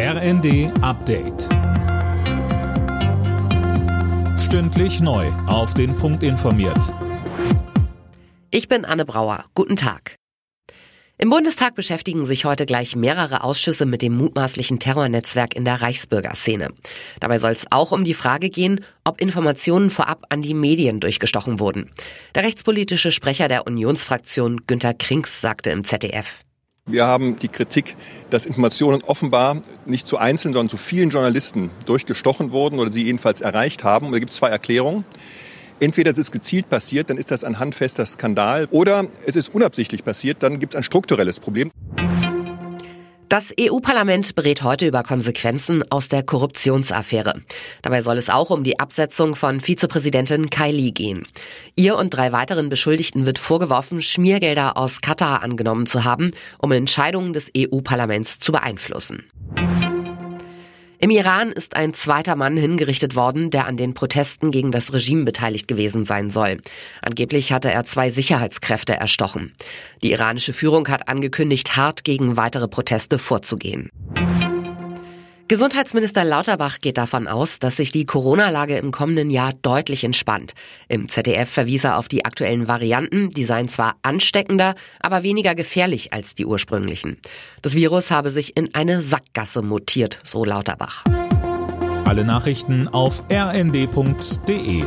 RND Update. Stündlich neu. Auf den Punkt informiert. Ich bin Anne Brauer. Guten Tag. Im Bundestag beschäftigen sich heute gleich mehrere Ausschüsse mit dem mutmaßlichen Terrornetzwerk in der Reichsbürgerszene. Dabei soll es auch um die Frage gehen, ob Informationen vorab an die Medien durchgestochen wurden. Der rechtspolitische Sprecher der Unionsfraktion Günter Krings sagte im ZDF. Wir haben die Kritik, dass Informationen offenbar nicht zu einzelnen, sondern zu vielen Journalisten durchgestochen wurden oder sie jedenfalls erreicht haben. Und da gibt es zwei Erklärungen. Entweder es ist gezielt passiert, dann ist das ein handfester Skandal, oder es ist unabsichtlich passiert, dann gibt es ein strukturelles Problem. Das EU-Parlament berät heute über Konsequenzen aus der Korruptionsaffäre. Dabei soll es auch um die Absetzung von Vizepräsidentin Kylie gehen. Ihr und drei weiteren Beschuldigten wird vorgeworfen, Schmiergelder aus Katar angenommen zu haben, um Entscheidungen des EU-Parlaments zu beeinflussen. Im Iran ist ein zweiter Mann hingerichtet worden, der an den Protesten gegen das Regime beteiligt gewesen sein soll. Angeblich hatte er zwei Sicherheitskräfte erstochen. Die iranische Führung hat angekündigt, hart gegen weitere Proteste vorzugehen. Gesundheitsminister Lauterbach geht davon aus, dass sich die Corona-Lage im kommenden Jahr deutlich entspannt. Im ZDF verwies er auf die aktuellen Varianten, die seien zwar ansteckender, aber weniger gefährlich als die ursprünglichen. Das Virus habe sich in eine Sackgasse mutiert, so Lauterbach. Alle Nachrichten auf rnd.de